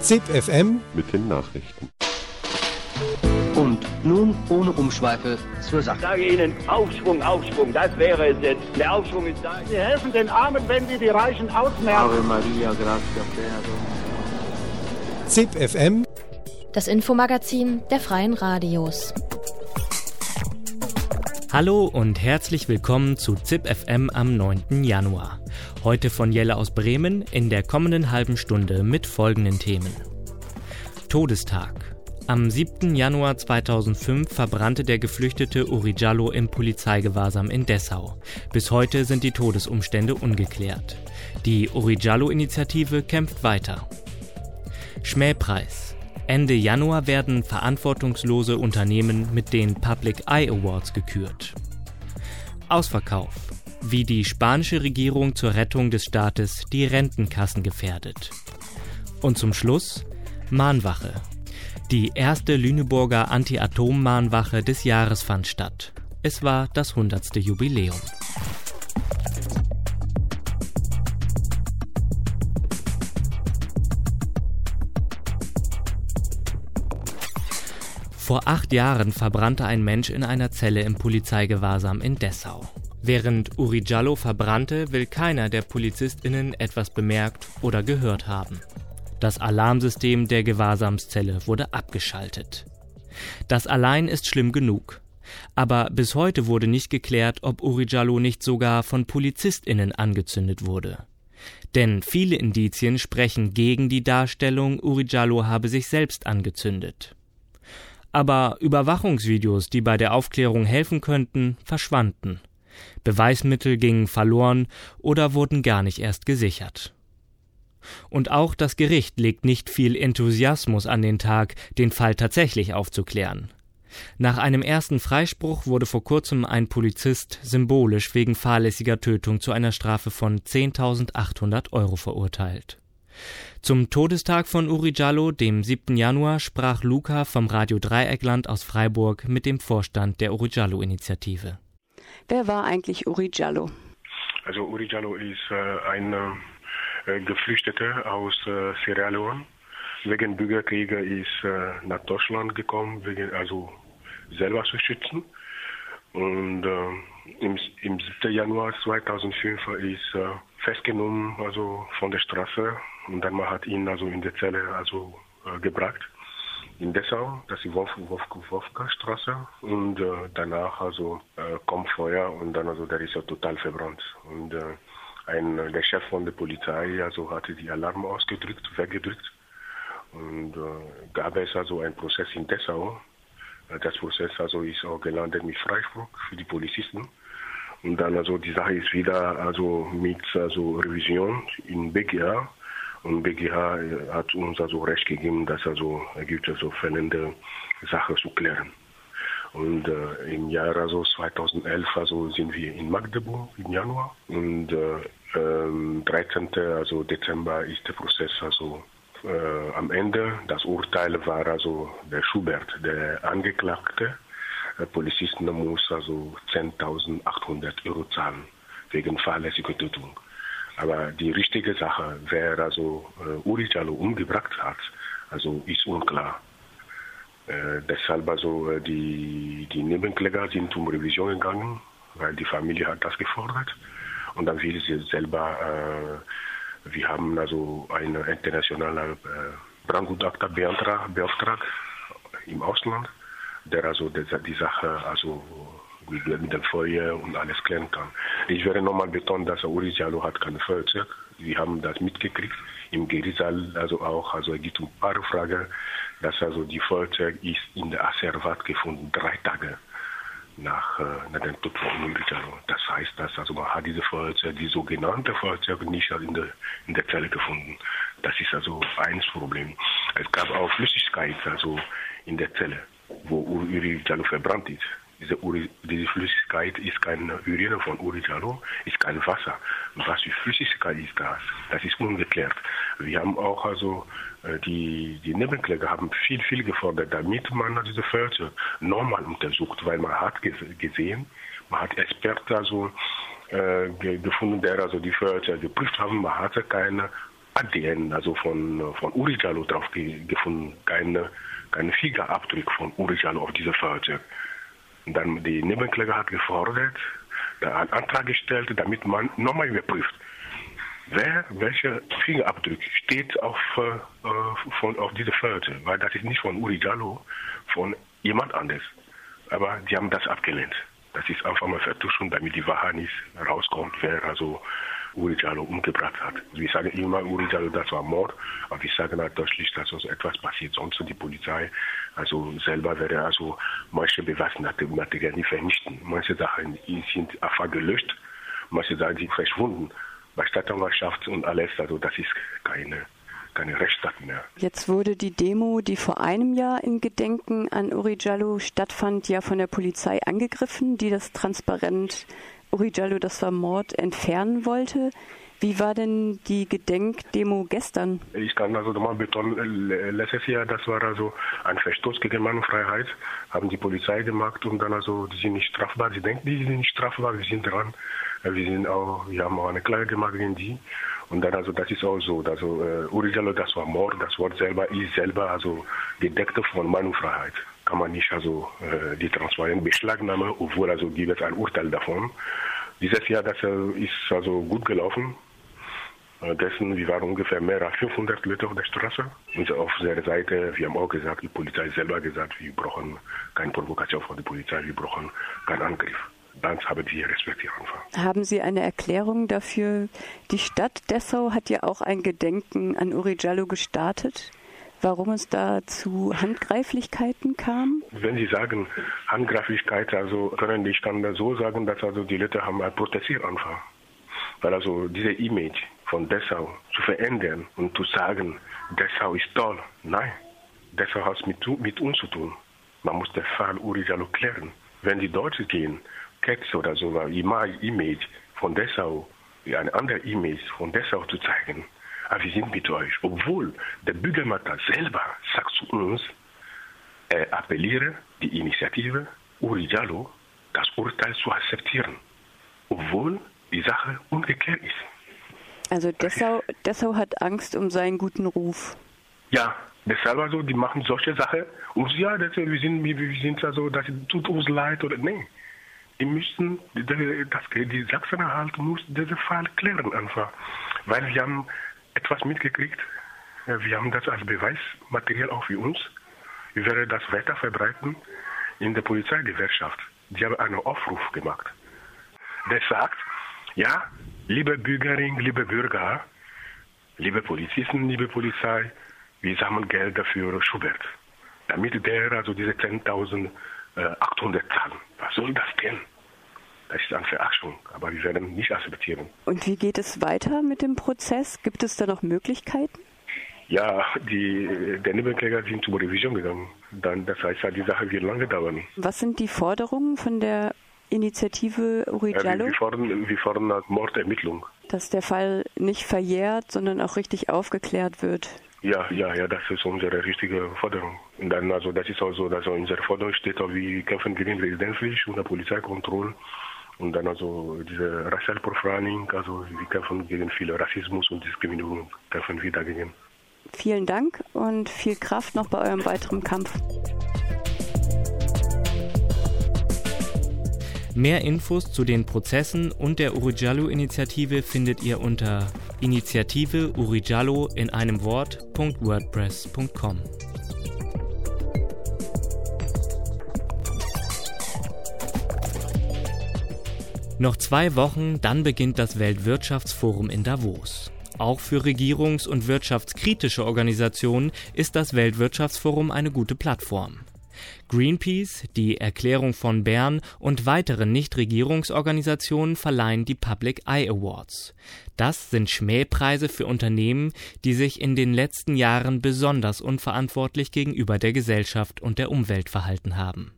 ZIP FM mit den Nachrichten. Und nun ohne Umschweife zur Sache. Ich sage Ihnen, Aufschwung, Aufschwung, das wäre es jetzt. Der Aufschwung ist da. Sie helfen den Armen, wenn Sie die Reichen ausmerzen. Ave Maria, gratia plena ZIP FM Das Infomagazin der Freien Radios. Hallo und herzlich willkommen zu ZIP FM am 9. Januar. Heute von Jelle aus Bremen in der kommenden halben Stunde mit folgenden Themen. Todestag. Am 7. Januar 2005 verbrannte der geflüchtete Uri Jallo im Polizeigewahrsam in Dessau. Bis heute sind die Todesumstände ungeklärt. Die Uri Jallo-Initiative kämpft weiter. Schmähpreis. Ende Januar werden verantwortungslose Unternehmen mit den Public Eye Awards gekürt. Ausverkauf. Wie die spanische Regierung zur Rettung des Staates die Rentenkassen gefährdet. Und zum Schluss Mahnwache. Die erste Lüneburger Anti-Atom-Mahnwache des Jahres fand statt. Es war das 100. Jubiläum. Vor acht Jahren verbrannte ein Mensch in einer Zelle im Polizeigewahrsam in Dessau. Während Uri Jallo verbrannte, will keiner der PolizistInnen etwas bemerkt oder gehört haben. Das Alarmsystem der Gewahrsamszelle wurde abgeschaltet. Das allein ist schlimm genug. Aber bis heute wurde nicht geklärt, ob Uri Jallo nicht sogar von PolizistInnen angezündet wurde. Denn viele Indizien sprechen gegen die Darstellung, Uri Jallo habe sich selbst angezündet. Aber Überwachungsvideos, die bei der Aufklärung helfen könnten, verschwanden. Beweismittel gingen verloren oder wurden gar nicht erst gesichert. Und auch das Gericht legt nicht viel Enthusiasmus an den Tag, den Fall tatsächlich aufzuklären. Nach einem ersten Freispruch wurde vor kurzem ein Polizist symbolisch wegen fahrlässiger Tötung zu einer Strafe von 10.800 Euro verurteilt. Zum Todestag von Uri Jallo, dem 7. Januar, sprach Luca vom Radio Dreieckland aus Freiburg mit dem Vorstand der Uri Jallo Initiative. Wer war eigentlich Uri Jallo? Also Uri Jallo ist äh, ein äh, Geflüchteter aus äh, Sierra Leone. Wegen Bürgerkriege ist äh, nach Deutschland gekommen, wegen, also selber zu schützen. Und äh, im, im 7. Januar 2005 ist äh, festgenommen, also von der Straße. Und dann man hat ihn also in der Zelle also äh, gebracht in Dessau, das ist die Wolf, Wolf, Wolfgangstraße. Und äh, danach also äh, kommt Feuer und dann also der ist ja total verbrannt. Und äh, ein, der Chef von der Polizei also hatte die Alarm ausgedrückt, weggedrückt. Und äh, gab es also einen Prozess in Dessau. Äh, Das Prozess also ist auch gelandet mit Freispruch für die Polizisten. Und dann also die Sache ist wieder also mit also Revision in BGH. Und BGH äh, hat uns also Recht gegeben, dass also es gibt also fällende Sachen zu klären. Und äh, im Jahr also 2011 also sind wir in Magdeburg im Januar und äh, ähm, 13. also Dezember ist der Prozess also äh, am Ende. Das Urteil war also der Schubert, der Angeklagte. Der Polizist muss also 10.800 Euro zahlen wegen fahrlässiger Tötung. Aber die richtige Sache, wer also äh, Uri Jallo umgebracht hat, also ist unklar. Äh, deshalb also äh, die, die Nebenkläger sind um Revision gegangen, weil die Familie hat das gefordert. Und dann will sie selber, äh, wir haben also einen internationalen äh, Brandgutachter beantragt, beauftragt im Ausland, der also die, die Sache also mit, dem Feuer und alles klären kann. Ich werde nochmal betonen, dass Uri Jallo hat kein Feuerzeug. Wir haben das mitgekriegt im Gerichtssaal, also auch, also es gibt ein paar Fragen, dass also die Feuerzeug ist in der Asservat gefunden, drei Tage nach, äh, nach dem Tod von Uri Jallo. Das heißt, dass also man hat diese Feuerzeug, die sogenannte Feuerzeug nicht in der, in der Zelle gefunden. Das ist also eins Problem. Es gab auch Flüssigkeit, also in der Zelle, wo Uri Jallo verbrannt ist. Diese, Uri, diese Flüssigkeit ist keine Urine von Uri Jallo, ist kein Wasser. Was für Flüssigkeit ist das? Das ist ungeklärt. Wir haben auch also äh, die, die Nebenkläger haben viel, viel gefordert, damit man diese Fährte normal untersucht, weil man hat gesehen, man hat Experten also äh, gefunden, der also die Förder geprüft haben. Man hatte keine ADN, also von, von Uri Jallo drauf gefunden, keine, keine Fingerabdruck von Uri Jallo auf diese Fahrzeug. Dann die Nebenkläger hat gefordert, einen Antrag gestellt, damit man nochmal überprüft, wer welche Fingerabdruck steht auf, äh, von, auf diese Fahrzeug, weil das ist nicht von Uri Jallo, von jemand anders. Aber die haben das abgelehnt. Das ist einfach mal Vertuschung, damit die Wahrheit nicht rauskommt, wer also Uri Jallo umgebracht hat. Wir sagen immer, Uri Jallo, das war Mord, aber wir sagen halt deutlich, dass so etwas passiert. Sonst die Polizei, also selber wäre also manche Beweismaterialien nicht vernichten. Manche Sachen sind einfach gelöscht, manche Sachen sind verschwunden. Bei Staatsanwaltschaft und alles, also das ist keine keine Rechtsstaat mehr. Jetzt wurde die Demo, die vor einem Jahr in Gedenken an Uri Jallo stattfand, ja von der Polizei angegriffen, die das transparent Uri Jallo, das war Mord, entfernen wollte. Wie war denn die Gedenkdemo gestern? Ich kann also nochmal betonen, letztes Jahr, das war also ein Verstoß gegen Meinungsfreiheit, haben die Polizei gemacht und dann also, die sind nicht strafbar. Sie denken, die sind nicht strafbar, wir sind dran. Wir sind auch, wir haben auch eine Klage gemacht gegen die. Und dann also, das ist auch so, also äh, Uri Jallo, das war Mord, das Wort selber ist selber also gedeckt von Meinungsfreiheit kann man nicht also äh, die Transparenz beschlagnahmen, obwohl also gibt es ein Urteil davon. Dieses Jahr das äh, ist also gut gelaufen. Äh, dessen, wir waren ungefähr mehr als 500 Leute auf der Straße. Und auf der Seite, wir haben auch gesagt, die Polizei selber gesagt, wir brauchen keine Provokation von der Polizei, wir brauchen keinen Angriff. Das haben sie respektiert. Haben Sie eine Erklärung dafür? Die Stadt Dessau hat ja auch ein Gedenken an Uri Jallo gestartet warum es da zu Handgreiflichkeiten kam? Wenn Sie sagen Handgreiflichkeit, also können ich dann so sagen, dass also die Leute haben protestiert einfach. Weil also diese Image von Dessau zu verändern und zu sagen, Dessau ist toll. Nein, Dessau hat mit, mit uns zu tun. Man muss den Fall Uri Jallo klären. Wenn die Deutschen gehen, Ketz oder so, Image von Dessau, eine andere Image von Dessau zu zeigen, aber wir sind mit euch. Obwohl der Bürgermeister selber sagt zu uns, er appelliere die Initiative Uri Jallo, das Urteil zu akzeptieren, obwohl die Sache ungeklärt ist. Also Dessau, Dessau hat Angst um seinen guten Ruf. Ja, deshalb also, die machen solche Sachen und ja, das, wir sind, wir sind also, das tut uns leid oder nee. Die müssen, das, die Sachsen-Anhalt muss diesen Fall klären einfach, weil wir haben etwas mitgekriegt. Wir haben das als Beweismaterial auch für uns. Wir werden das weiter verbreiten in der Polizeigewerkschaft. Die haben einen Aufruf gemacht. Der sagt, ja, liebe Bürgerinnen, liebe Bürger, liebe Polizisten, liebe Polizei, wir sammeln Geld dafür Schubert. Damit der also diese 10.800 zahlen. Was soll das denn? Das ist eine Verachtung, aber wir werden nicht akzeptieren. Und wie geht es weiter mit dem Prozess? Gibt es da noch Möglichkeiten? Ja, die, der Nebenkläger sind zur Revision gegangen. Dann, das heißt, die Sache wird lange dauern. Was sind die Forderungen von der Initiative Uri Jallo? Ja, wir, fordern, wir fordern Mordermittlung. Dass der Fall nicht verjährt, sondern auch richtig aufgeklärt wird. Ja, ja, ja, das ist unsere richtige Forderung. Und dann, also, das ist auch so, dass unsere Forderung steht, auch, wir kämpfen gegen Residenzpflicht und Polizeikontrolle. Und dann also diese Racial Profiling, also wir kämpfen gegen viel Rassismus und Diskriminierung, kämpfen wir dagegen. Vielen Dank und viel Kraft noch bei eurem weiteren Kampf. Mehr Infos zu den Prozessen und der Urijallo-Initiative findet ihr unter Initiative Urijallo in einem Wort.wordpress.com. Noch zwei Wochen, dann beginnt das Weltwirtschaftsforum in Davos. Auch für regierungs- und wirtschaftskritische Organisationen ist das Weltwirtschaftsforum eine gute Plattform. Greenpeace, die Erklärung von Bern und weitere Nichtregierungsorganisationen verleihen die Public Eye Awards. Das sind Schmähpreise für Unternehmen, die sich in den letzten Jahren besonders unverantwortlich gegenüber der Gesellschaft und der Umwelt verhalten haben.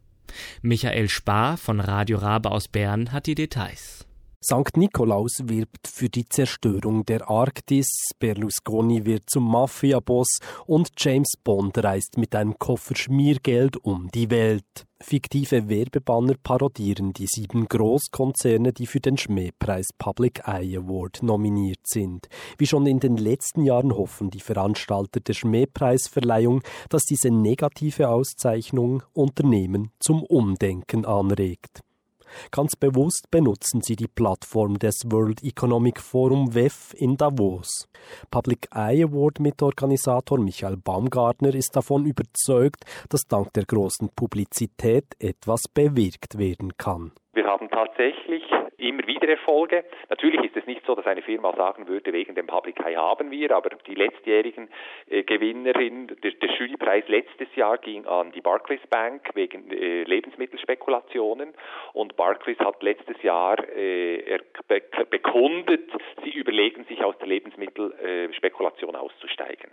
Michael Spar von Radio Rabe aus Bern hat die Details. St. Nikolaus wirbt für die Zerstörung der Arktis, Berlusconi wird zum Mafiaboss und James Bond reist mit einem Koffer Schmiergeld um die Welt. Fiktive Werbebanner parodieren die sieben Großkonzerne, die für den Schmähpreis Public Eye Award nominiert sind. Wie schon in den letzten Jahren hoffen die Veranstalter der Schmähpreisverleihung, dass diese negative Auszeichnung Unternehmen zum Umdenken anregt. Ganz bewusst benutzen sie die Plattform des World Economic Forum WEF in Davos. Public Eye Award Mitorganisator Michael Baumgartner ist davon überzeugt, dass dank der großen Publizität etwas bewirkt werden kann. Wir haben tatsächlich immer wieder Erfolge. Natürlich ist es nicht so, dass eine Firma sagen würde, wegen dem Public Eye haben wir, aber die letztjährigen äh, Gewinnerin, der, der Jurypreis letztes Jahr ging an die Barclays Bank wegen äh, Lebensmittelspekulationen und Barclays hat letztes Jahr äh, be bekundet, sie überlegen sich aus der Lebensmittelspekulation äh, auszusteigen.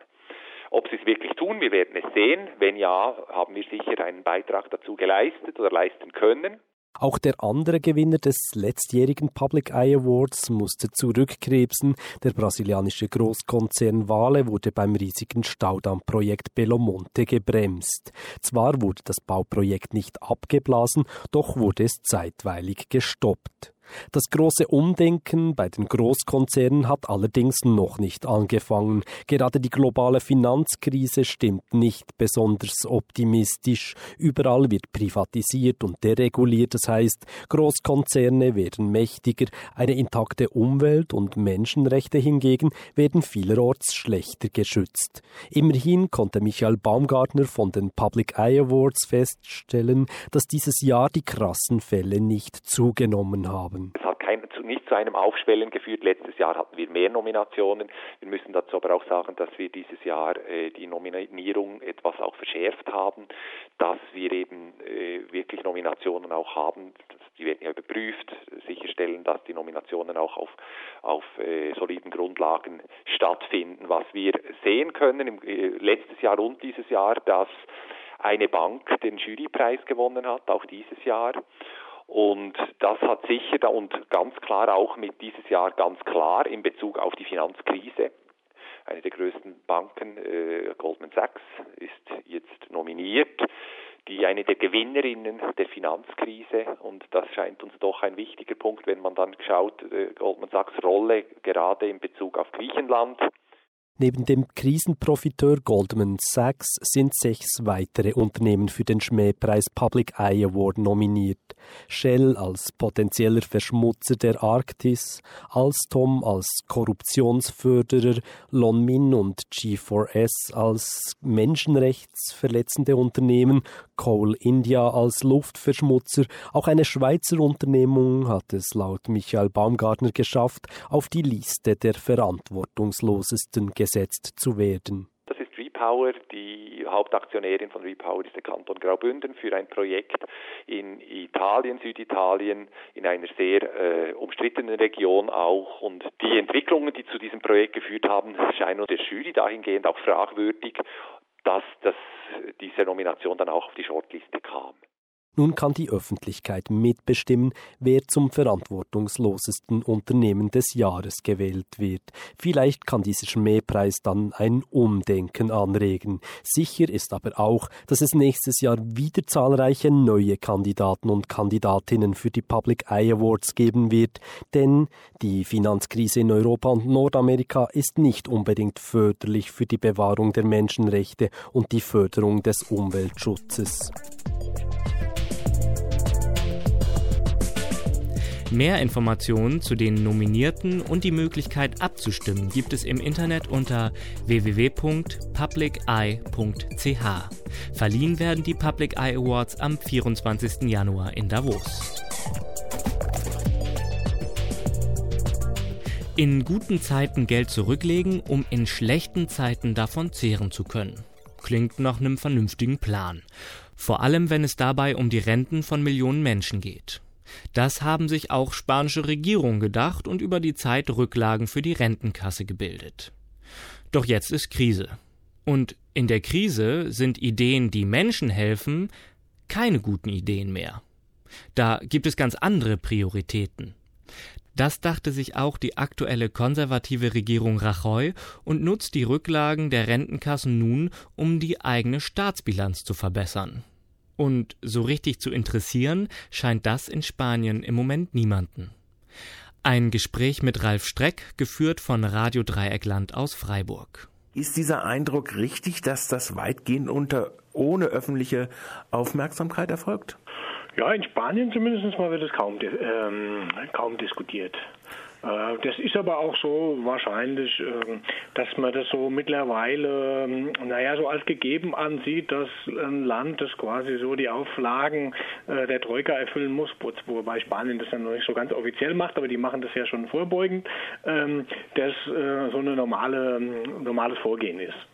Ob sie es wirklich tun, wir werden es sehen. Wenn ja, haben wir sicher einen Beitrag dazu geleistet oder leisten können. Auch der andere Gewinner des letztjährigen Public Eye Awards musste zurückkrebsen. Der brasilianische Großkonzern Vale wurde beim riesigen Staudammprojekt Belo Monte gebremst. Zwar wurde das Bauprojekt nicht abgeblasen, doch wurde es zeitweilig gestoppt. Das große Umdenken bei den Großkonzernen hat allerdings noch nicht angefangen. Gerade die globale Finanzkrise stimmt nicht besonders optimistisch. Überall wird privatisiert und dereguliert, das heißt, Großkonzerne werden mächtiger, eine intakte Umwelt und Menschenrechte hingegen werden vielerorts schlechter geschützt. Immerhin konnte Michael Baumgartner von den Public Eye Awards feststellen, dass dieses Jahr die krassen Fälle nicht zugenommen haben haben? Es hat kein, nicht zu einem Aufschwellen geführt. Letztes Jahr hatten wir mehr Nominationen. Wir müssen dazu aber auch sagen, dass wir dieses Jahr äh, die Nominierung etwas auch verschärft haben, dass wir eben äh, wirklich Nominationen auch haben. Die werden ja überprüft, sicherstellen, dass die Nominationen auch auf, auf äh, soliden Grundlagen stattfinden. Was wir sehen können im, äh, letztes Jahr und dieses Jahr, dass eine Bank den Jurypreis gewonnen hat, auch dieses Jahr. Und das hat sicher und ganz klar auch mit dieses Jahr ganz klar in Bezug auf die Finanzkrise. Eine der größten Banken, äh, Goldman Sachs, ist jetzt nominiert, die eine der Gewinnerinnen der Finanzkrise. Und das scheint uns doch ein wichtiger Punkt, wenn man dann schaut, äh, Goldman Sachs Rolle gerade in Bezug auf Griechenland. Neben dem Krisenprofiteur Goldman Sachs sind sechs weitere Unternehmen für den Schmähpreis Public Eye Award nominiert. Shell als potenzieller Verschmutzer der Arktis, Alstom als Korruptionsförderer, Lonmin und G4S als menschenrechtsverletzende Unternehmen, Coal India als Luftverschmutzer. Auch eine Schweizer Unternehmung hat es laut Michael Baumgartner geschafft, auf die Liste der verantwortungslosesten gesetzt zu werden. Das ist Repower. Die Hauptaktionärin von Repower ist der Kanton Graubünden für ein Projekt in Italien, Süditalien, in einer sehr äh, umstrittenen Region auch. Und die Entwicklungen, die zu diesem Projekt geführt haben, scheinen der Jury dahingehend auch fragwürdig, dass das, diese Nomination dann auch auf die Shortliste kam. Nun kann die Öffentlichkeit mitbestimmen, wer zum verantwortungslosesten Unternehmen des Jahres gewählt wird. Vielleicht kann dieser Schmähpreis dann ein Umdenken anregen. Sicher ist aber auch, dass es nächstes Jahr wieder zahlreiche neue Kandidaten und Kandidatinnen für die Public Eye Awards geben wird, denn die Finanzkrise in Europa und Nordamerika ist nicht unbedingt förderlich für die Bewahrung der Menschenrechte und die Förderung des Umweltschutzes. Mehr Informationen zu den Nominierten und die Möglichkeit abzustimmen gibt es im Internet unter www.publiceye.ch. Verliehen werden die Public Eye Awards am 24. Januar in Davos. In guten Zeiten Geld zurücklegen, um in schlechten Zeiten davon zehren zu können. Klingt nach einem vernünftigen Plan. Vor allem, wenn es dabei um die Renten von Millionen Menschen geht. Das haben sich auch spanische Regierungen gedacht und über die Zeit Rücklagen für die Rentenkasse gebildet. Doch jetzt ist Krise. Und in der Krise sind Ideen, die Menschen helfen, keine guten Ideen mehr. Da gibt es ganz andere Prioritäten. Das dachte sich auch die aktuelle konservative Regierung Rajoy und nutzt die Rücklagen der Rentenkassen nun, um die eigene Staatsbilanz zu verbessern. Und so richtig zu interessieren scheint das in Spanien im Moment niemanden. Ein Gespräch mit Ralf Streck, geführt von Radio Dreieckland aus Freiburg. Ist dieser Eindruck richtig, dass das weitgehend unter ohne öffentliche Aufmerksamkeit erfolgt? Ja, in Spanien zumindest mal wird es kaum, ähm, kaum diskutiert. Äh, das ist aber auch so wahrscheinlich, ähm, dass man das so mittlerweile, ähm, naja, so als gegeben ansieht, dass ein Land, das quasi so die Auflagen äh, der Troika erfüllen muss, wobei Spanien das dann noch nicht so ganz offiziell macht, aber die machen das ja schon vorbeugend, ähm, dass äh, so ein normale, normales Vorgehen ist.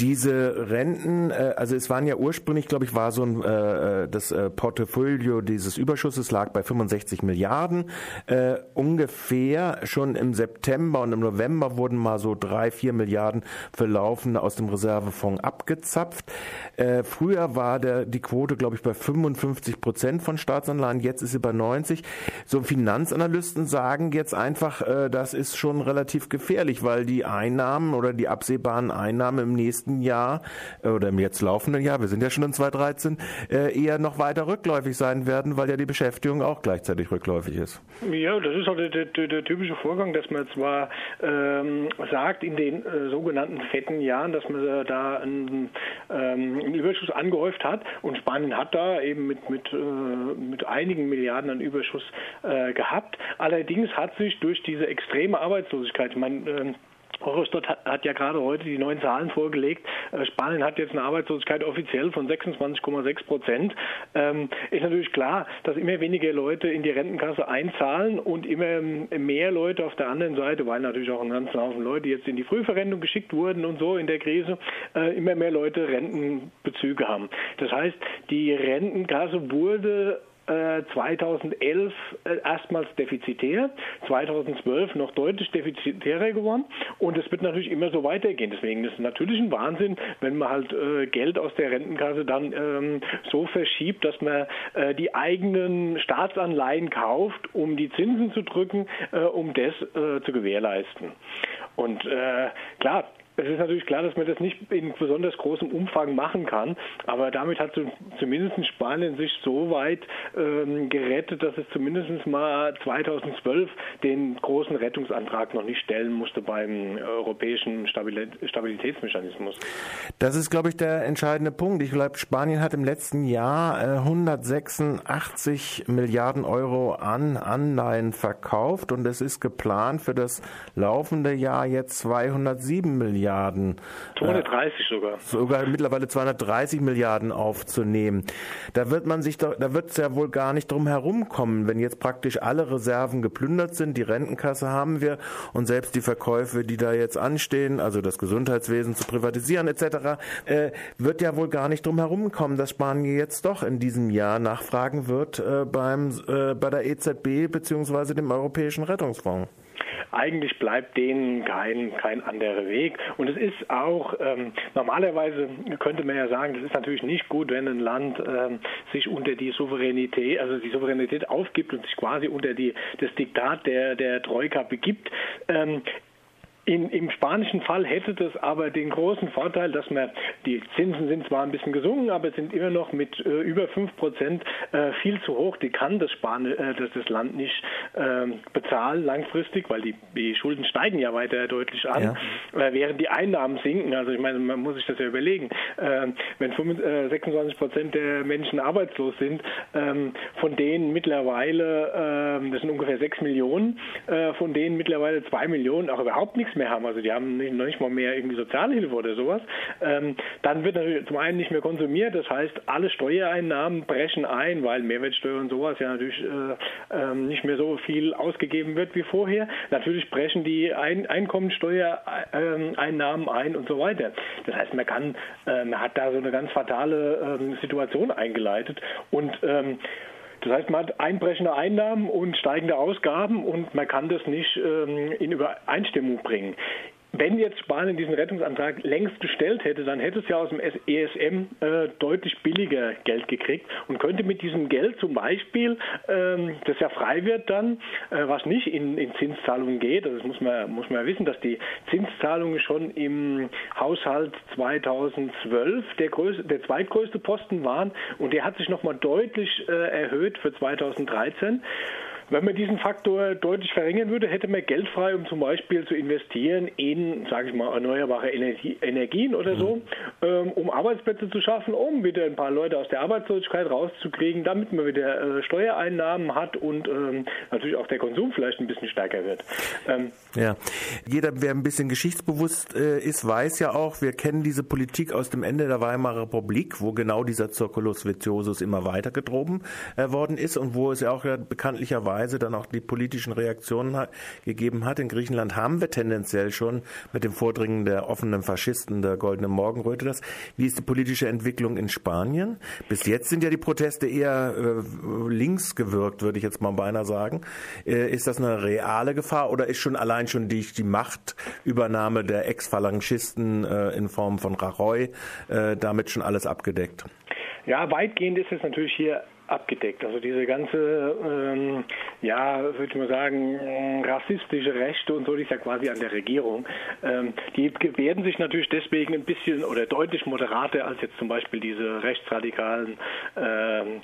Diese Renten, äh, also es waren ja ursprünglich, glaube ich, war so ein äh, äh, das äh, Portfolio dieses Überschusses lag bei 65 Milliarden. Äh, ungefähr schon im September und im November wurden mal so drei, vier Milliarden für aus dem Reservefonds abgezapft. Äh, früher war der die Quote, glaube ich, bei 55 Prozent von Staatsanleihen. Jetzt ist sie bei 90. So Finanzanalysten sagen jetzt einfach, äh, das ist schon relativ gefährlich, weil die Einnahmen oder die absehbaren Einnahmen im nächsten Jahr äh, oder im jetzt laufenden Jahr, wir sind ja schon in 2013, äh, eher noch weiter rückläufig sein werden, weil ja die Beschäftigung auch gleichzeitig rückläufig ist. Ja, das ist auch der, der, der typische Vorgang, dass man zwar ähm, sagt, in den äh, sogenannten fetten Jahren, dass man äh, da einen, ähm, einen, Überschuss angehäuft hat und Spanien hat da eben mit, mit, äh, mit einigen Milliarden an Überschuss äh, gehabt. Allerdings hat sich durch diese extreme Arbeitslosigkeit, ich meine, ähm, Eurostat hat, ja gerade heute die neuen Zahlen vorgelegt. Äh, Spanien hat jetzt eine Arbeitslosigkeit offiziell von 26,6 Prozent. Ähm, ist natürlich klar, dass immer weniger Leute in die Rentenkasse einzahlen und immer ähm, mehr Leute auf der anderen Seite, weil natürlich auch ein ganzer Haufen Leute jetzt in die Frühverrentung geschickt wurden und so in der Krise, äh, immer mehr Leute Rentenbezüge haben. Das heißt, die Rentenkasse wurde 2011 äh, äh, erstmals defizitär, 2012 noch deutlich defizitärer geworden und es wird natürlich immer so weitergehen. Deswegen ist es natürlich ein Wahnsinn, wenn man halt äh, Geld aus der Rentenkasse dann ähm, so verschiebt, dass man äh, die eigenen Staatsanleihen kauft, um die Zinsen zu drücken, äh, um das äh, zu gewährleisten. Und klar, es ist natürlich klar, dass man das nicht in besonders großem Umfang machen kann, aber damit hat zumindest Spanien sich so weit ähm, gerettet, dass es zumindest mal 2012 den großen Rettungsantrag noch nicht stellen musste beim europäischen Stabilitätsmechanismus. Das ist, glaube ich, der entscheidende Punkt. Ich glaube, Spanien hat im letzten Jahr äh, 186 Milliarden Euro an Anleihen verkauft und es ist geplant für das laufende Jahr jetzt 207 Milliarden. Milliarden. 230 äh, sogar. Sogar mittlerweile 230 Milliarden aufzunehmen. Da wird man sich, da wird es ja wohl gar nicht drum herumkommen, wenn jetzt praktisch alle Reserven geplündert sind. Die Rentenkasse haben wir und selbst die Verkäufe, die da jetzt anstehen, also das Gesundheitswesen zu privatisieren etc., äh, wird ja wohl gar nicht drum herumkommen, dass Spanien jetzt doch in diesem Jahr nachfragen wird äh, beim, äh, bei der EZB beziehungsweise dem Europäischen Rettungsfonds eigentlich bleibt denen kein, kein anderer Weg. Und es ist auch, ähm, normalerweise könnte man ja sagen, das ist natürlich nicht gut, wenn ein Land ähm, sich unter die Souveränität, also die Souveränität aufgibt und sich quasi unter die, das Diktat der, der Troika begibt. Ähm, in, Im spanischen Fall hätte das aber den großen Vorteil, dass man, die Zinsen sind zwar ein bisschen gesunken, aber sind immer noch mit äh, über 5 Prozent äh, viel zu hoch. Die kann das, Span äh, das, das Land nicht ähm, bezahlen langfristig, weil die, die Schulden steigen ja weiter deutlich an, ja. Äh, während die Einnahmen sinken. Also ich meine, man muss sich das ja überlegen. Ähm, wenn 25, 26 äh, Prozent der Menschen arbeitslos sind, ähm, von denen mittlerweile, das sind ungefähr 6 Millionen, äh, von denen mittlerweile 2 Millionen auch überhaupt nichts mehr haben, also die haben nicht, noch nicht mal mehr irgendwie Sozialhilfe oder sowas, ähm, dann wird natürlich zum einen nicht mehr konsumiert, das heißt, alle Steuereinnahmen brechen ein, weil Mehrwertsteuer und sowas ja natürlich äh, äh, nicht mehr so viel ausgegeben wird wie vorher. Natürlich brechen die ein Einkommensteuereinnahmen ein und so weiter. Das heißt, man kann, äh, man hat da so eine ganz fatale ähm, Situation eingeleitet und ähm, das heißt, man hat einbrechende Einnahmen und steigende Ausgaben und man kann das nicht ähm, in Übereinstimmung bringen. Wenn jetzt Spanien diesen Rettungsantrag längst gestellt hätte, dann hätte es ja aus dem ESM äh, deutlich billiger Geld gekriegt und könnte mit diesem Geld zum Beispiel, ähm, das ja frei wird dann, äh, was nicht in, in Zinszahlungen geht, also das muss man, muss man ja wissen, dass die Zinszahlungen schon im Haushalt 2012 der, größte, der zweitgrößte Posten waren und der hat sich nochmal deutlich äh, erhöht für 2013. Wenn man diesen Faktor deutlich verringern würde, hätte man Geld frei, um zum Beispiel zu investieren in, sage ich mal, erneuerbare Energie, Energien oder so, mhm. ähm, um Arbeitsplätze zu schaffen, um wieder ein paar Leute aus der Arbeitslosigkeit rauszukriegen, damit man wieder äh, Steuereinnahmen hat und ähm, natürlich auch der Konsum vielleicht ein bisschen stärker wird. Ähm, ja, jeder, wer ein bisschen geschichtsbewusst äh, ist, weiß ja auch, wir kennen diese Politik aus dem Ende der Weimarer Republik, wo genau dieser Circulus Viciosus immer weiter gedroben äh, worden ist und wo es ja auch ja bekanntlicherweise Weise dann auch die politischen Reaktionen hat, gegeben hat. In Griechenland haben wir tendenziell schon mit dem Vordringen der offenen Faschisten der Goldenen Morgenröte das. Wie ist die politische Entwicklung in Spanien? Bis jetzt sind ja die Proteste eher äh, links gewirkt, würde ich jetzt mal beinahe sagen. Äh, ist das eine reale Gefahr oder ist schon allein schon die, die Machtübernahme der Ex-Phalangisten äh, in Form von Rajoy äh, damit schon alles abgedeckt? Ja, weitgehend ist es natürlich hier abgedeckt. Also diese ganze, ähm, ja, würde ich mal sagen, rassistische Rechte und so, die ist ja quasi an der Regierung. Ähm, die werden sich natürlich deswegen ein bisschen oder deutlich moderater als jetzt zum Beispiel diese rechtsradikalen ähm,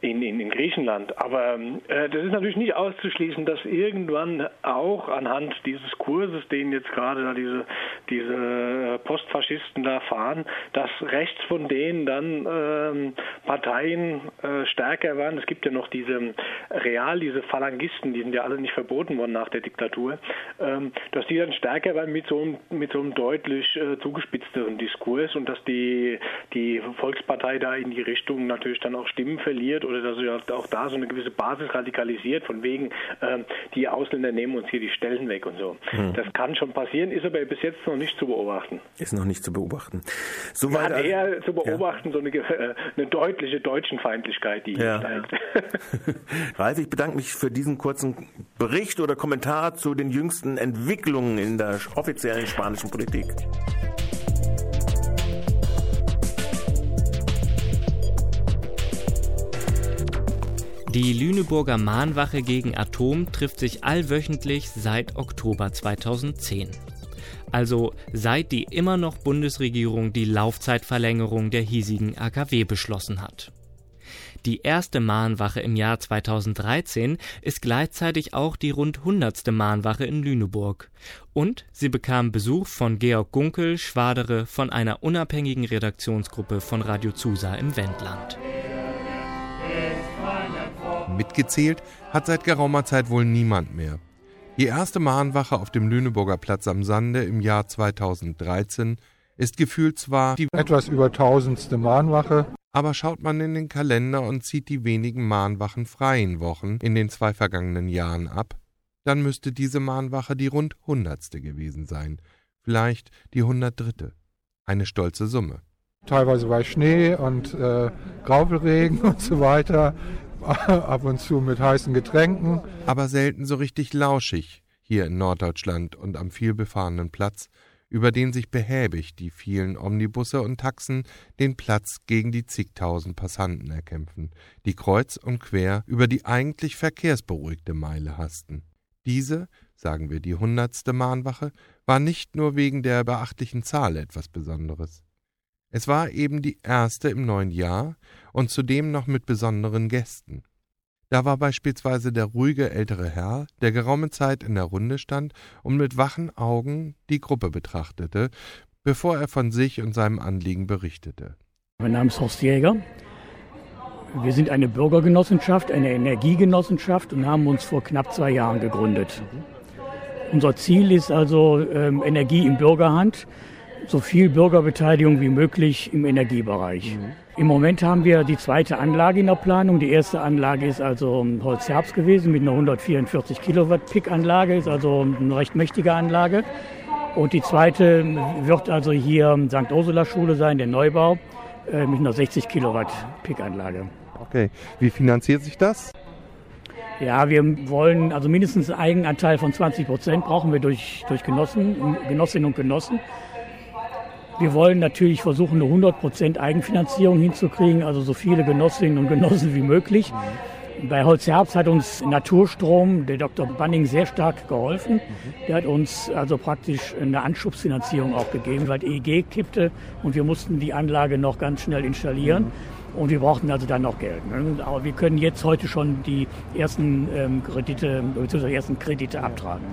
in, in, in Griechenland. Aber äh, das ist natürlich nicht auszuschließen, dass irgendwann auch anhand dieses Kurses, den jetzt gerade da diese, diese Postfaschisten da fahren, dass rechts von denen dann ähm, Parteien äh, stärker werden. Es gibt ja noch diese Real, diese Phalangisten, die sind ja alle nicht verboten worden nach der Diktatur, ähm, dass die dann stärker werden mit so einem, mit so einem deutlich äh, zugespitzteren Diskurs und dass die, die Volkspartei da in die Richtung natürlich dann auch Stimmen verliert oder dass sich auch da so eine gewisse Basis radikalisiert, von wegen, äh, die Ausländer nehmen uns hier die Stellen weg und so. Hm. Das kann schon passieren, ist aber bis jetzt noch nicht zu beobachten. Ist noch nicht zu beobachten. Soweit ja, eher zu beobachten ja. so eine, äh, eine deutliche Deutschenfeindlichkeit, die ja. steigt. Ralf, ich bedanke mich für diesen kurzen Bericht oder Kommentar zu den jüngsten Entwicklungen in der offiziellen spanischen Politik. Die Lüneburger Mahnwache gegen Atom trifft sich allwöchentlich seit Oktober 2010. Also seit die immer noch Bundesregierung die Laufzeitverlängerung der hiesigen AKW beschlossen hat. Die erste Mahnwache im Jahr 2013 ist gleichzeitig auch die rund 100. Mahnwache in Lüneburg. Und sie bekam Besuch von Georg Gunkel, Schwadere von einer unabhängigen Redaktionsgruppe von Radio Zusa im Wendland. Mitgezählt hat seit geraumer Zeit wohl niemand mehr. Die erste Mahnwache auf dem Lüneburger Platz am Sande im Jahr 2013 ist gefühlt zwar die etwas über tausendste Mahnwache, aber schaut man in den Kalender und zieht die wenigen Mahnwachen freien Wochen in den zwei vergangenen Jahren ab, dann müsste diese Mahnwache die rund hundertste gewesen sein, vielleicht die hundertdritte. Eine stolze Summe. Teilweise bei Schnee und äh, Graupelregen und so weiter ab und zu mit heißen Getränken. Aber selten so richtig lauschig hier in Norddeutschland und am vielbefahrenen Platz, über den sich behäbig die vielen Omnibusse und Taxen den Platz gegen die zigtausend Passanten erkämpfen, die kreuz und quer über die eigentlich verkehrsberuhigte Meile hasten. Diese, sagen wir die hundertste Mahnwache, war nicht nur wegen der beachtlichen Zahl etwas Besonderes. Es war eben die erste im neuen Jahr und zudem noch mit besonderen Gästen. Da war beispielsweise der ruhige ältere Herr, der geraume Zeit in der Runde stand und mit wachen Augen die Gruppe betrachtete, bevor er von sich und seinem Anliegen berichtete. Mein Name ist Horst Jäger. Wir sind eine Bürgergenossenschaft, eine Energiegenossenschaft und haben uns vor knapp zwei Jahren gegründet. Unser Ziel ist also ähm, Energie in Bürgerhand so viel Bürgerbeteiligung wie möglich im Energiebereich. Mhm. Im Moment haben wir die zweite Anlage in der Planung. Die erste Anlage ist also Holzherbst gewesen mit einer 144 Kilowatt Pick-Anlage, ist also eine recht mächtige Anlage. Und die zweite wird also hier St. Ursula Schule sein, der Neubau, äh, mit einer 60 Kilowatt Pick-Anlage. Okay, wie finanziert sich das? Ja, wir wollen also mindestens einen Eigenanteil von 20 Prozent brauchen wir durch, durch Genossen, Genossinnen und Genossen. Wir wollen natürlich versuchen, eine 100 Prozent Eigenfinanzierung hinzukriegen, also so viele Genossinnen und Genossen wie möglich. Bei Holz Herbst hat uns Naturstrom, der Dr. Banning, sehr stark geholfen. Der hat uns also praktisch eine Anschubsfinanzierung auch gegeben, weil EEG kippte und wir mussten die Anlage noch ganz schnell installieren. Und wir brauchten also dann noch Geld. Ne? Aber wir können jetzt heute schon die ersten ähm, Kredite, beziehungsweise ersten Kredite abtragen.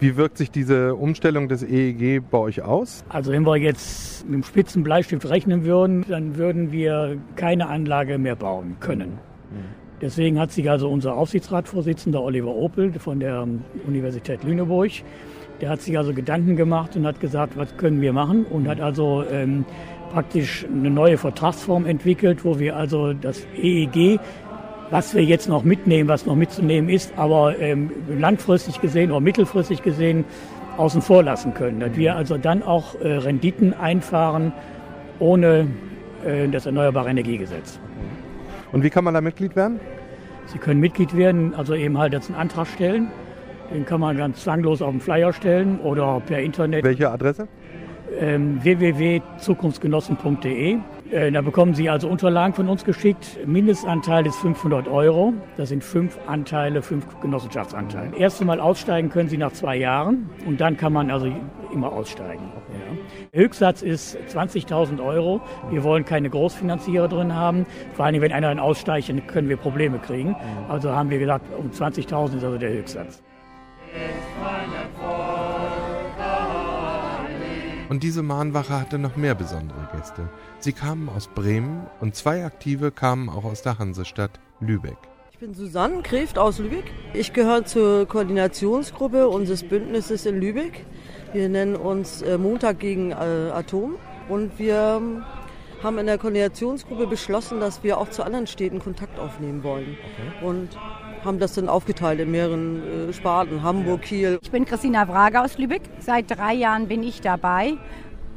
Wie wirkt sich diese Umstellung des EEG bei euch aus? Also wenn wir jetzt mit dem spitzen Bleistift rechnen würden, dann würden wir keine Anlage mehr bauen können. Deswegen hat sich also unser Aufsichtsratsvorsitzender Oliver Opel von der Universität Lüneburg, der hat sich also Gedanken gemacht und hat gesagt, was können wir machen und hat also ähm, praktisch eine neue Vertragsform entwickelt, wo wir also das EEG, was wir jetzt noch mitnehmen, was noch mitzunehmen ist, aber ähm, langfristig gesehen oder mittelfristig gesehen außen vor lassen können. Dass wir also dann auch äh, Renditen einfahren ohne äh, das Erneuerbare Energiegesetz. Und wie kann man da Mitglied werden? Sie können Mitglied werden, also eben halt jetzt einen Antrag stellen. Den kann man ganz zwanglos auf den Flyer stellen oder per Internet. Welche Adresse? Ähm, www.zukunftsgenossen.de. Äh, da bekommen Sie also Unterlagen von uns geschickt. Mindestanteil ist 500 Euro. Das sind fünf Anteile, fünf Genossenschaftsanteile. Erste Mal aussteigen können Sie nach zwei Jahren und dann kann man also immer aussteigen. Ja. Höchstsatz ist 20.000 Euro. Wir wollen keine Großfinanzierer drin haben. Vor allem, wenn einer dann aussteigt, dann können wir Probleme kriegen. Also haben wir gesagt, um 20.000 ist also der Höchstsatz. Und diese Mahnwache hatte noch mehr besondere Gäste. Sie kamen aus Bremen und zwei Aktive kamen auch aus der Hansestadt Lübeck. Ich bin Susanne Kreft aus Lübeck. Ich gehöre zur Koordinationsgruppe unseres Bündnisses in Lübeck. Wir nennen uns äh, Montag gegen äh, Atom und wir haben in der Koordinationsgruppe beschlossen, dass wir auch zu anderen Städten Kontakt aufnehmen wollen. Okay. Und haben das dann aufgeteilt in mehreren äh, Sparten, Hamburg, Kiel. Ich bin Christina Brage aus Lübeck. Seit drei Jahren bin ich dabei.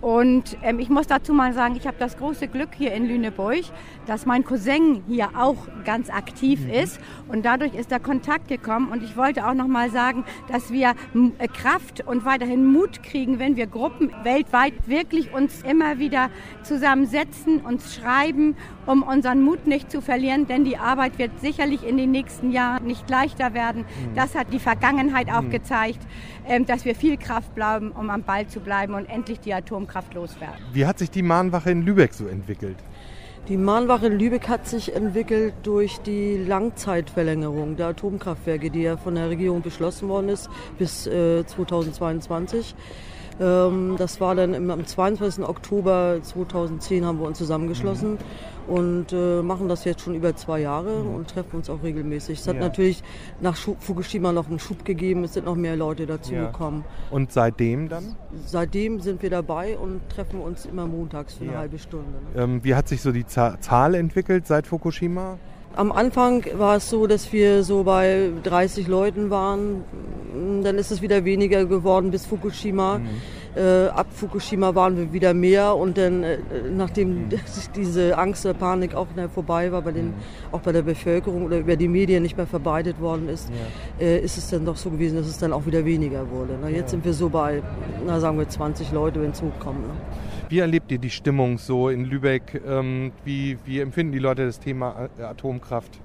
Und ähm, ich muss dazu mal sagen, ich habe das große Glück hier in Lüneburg, dass mein Cousin hier auch ganz aktiv mhm. ist und dadurch ist der Kontakt gekommen und ich wollte auch noch mal sagen, dass wir äh, Kraft und weiterhin Mut kriegen, wenn wir Gruppen weltweit wirklich uns immer wieder zusammensetzen, uns schreiben, um unseren Mut nicht zu verlieren, denn die Arbeit wird sicherlich in den nächsten Jahren nicht leichter werden. Mhm. Das hat die Vergangenheit auch mhm. gezeigt, äh, dass wir viel Kraft bleiben, um am Ball zu bleiben und endlich die Atomkraft loswerden. Wie hat sich die Mahnwache in Lübeck so entwickelt? Die Mahnwache in Lübeck hat sich entwickelt durch die Langzeitverlängerung der Atomkraftwerke, die ja von der Regierung beschlossen worden ist bis äh, 2022. Ähm, das war dann im, am 22. Oktober 2010 haben wir uns zusammengeschlossen. Mhm und äh, machen das jetzt schon über zwei Jahre mhm. und treffen uns auch regelmäßig. Es hat ja. natürlich nach Fukushima noch einen Schub gegeben, es sind noch mehr Leute dazugekommen. Ja. Und seitdem dann? Seitdem sind wir dabei und treffen uns immer montags für eine halbe Stunde. Ne? Ähm, wie hat sich so die Zahl entwickelt seit Fukushima? Am Anfang war es so, dass wir so bei 30 Leuten waren. Dann ist es wieder weniger geworden bis Fukushima. Mhm. Äh, ab Fukushima waren wir wieder mehr und dann, äh, nachdem mhm. diese Angst oder Panik auch vorbei war, bei den, mhm. auch bei der Bevölkerung oder über die Medien nicht mehr verbreitet worden ist, ja. äh, ist es dann doch so gewesen, dass es dann auch wieder weniger wurde. Na, jetzt ja. sind wir so bei, na, sagen wir 20 Leute, wenn es hochkommt. Ne? Wie erlebt ihr die Stimmung so in Lübeck? Ähm, wie, wie empfinden die Leute das Thema äh, Atomkraft?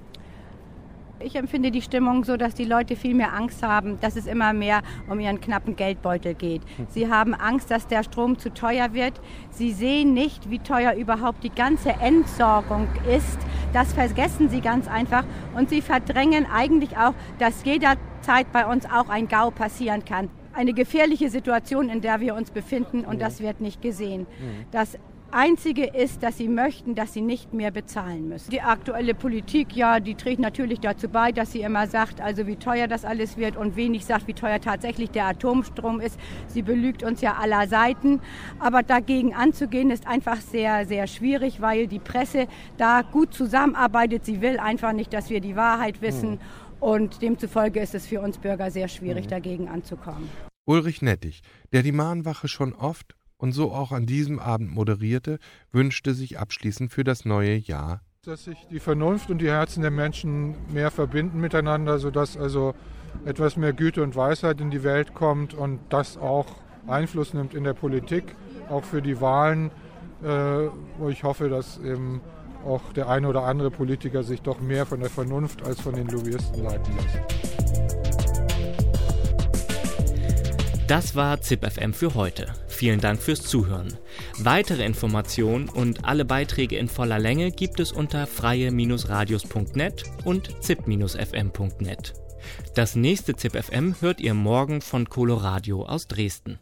Ich empfinde die Stimmung so, dass die Leute viel mehr Angst haben, dass es immer mehr um ihren knappen Geldbeutel geht. Sie haben Angst, dass der Strom zu teuer wird. Sie sehen nicht, wie teuer überhaupt die ganze Entsorgung ist. Das vergessen sie ganz einfach. Und sie verdrängen eigentlich auch, dass jederzeit bei uns auch ein GAU passieren kann. Eine gefährliche Situation, in der wir uns befinden und das wird nicht gesehen. Das Einzige ist, dass sie möchten, dass sie nicht mehr bezahlen müssen. Die aktuelle Politik, ja, die trägt natürlich dazu bei, dass sie immer sagt, also wie teuer das alles wird und wenig sagt, wie teuer tatsächlich der Atomstrom ist. Sie belügt uns ja aller Seiten. Aber dagegen anzugehen ist einfach sehr, sehr schwierig, weil die Presse da gut zusammenarbeitet. Sie will einfach nicht, dass wir die Wahrheit wissen. Mhm. Und demzufolge ist es für uns Bürger sehr schwierig, mhm. dagegen anzukommen. Ulrich Nettig, der die Mahnwache schon oft und so auch an diesem Abend moderierte, wünschte sich abschließend für das neue Jahr dass sich die Vernunft und die Herzen der Menschen mehr verbinden miteinander, sodass also etwas mehr Güte und Weisheit in die Welt kommt und das auch Einfluss nimmt in der Politik, auch für die Wahlen, äh, wo ich hoffe, dass eben auch der eine oder andere Politiker sich doch mehr von der Vernunft als von den Lobbyisten leiten lässt. Das war ZipFM für heute. Vielen Dank fürs Zuhören. Weitere Informationen und alle Beiträge in voller Länge gibt es unter freie-radios.net und zip-fm.net. Das nächste ZipFM hört ihr morgen von Coloradio aus Dresden.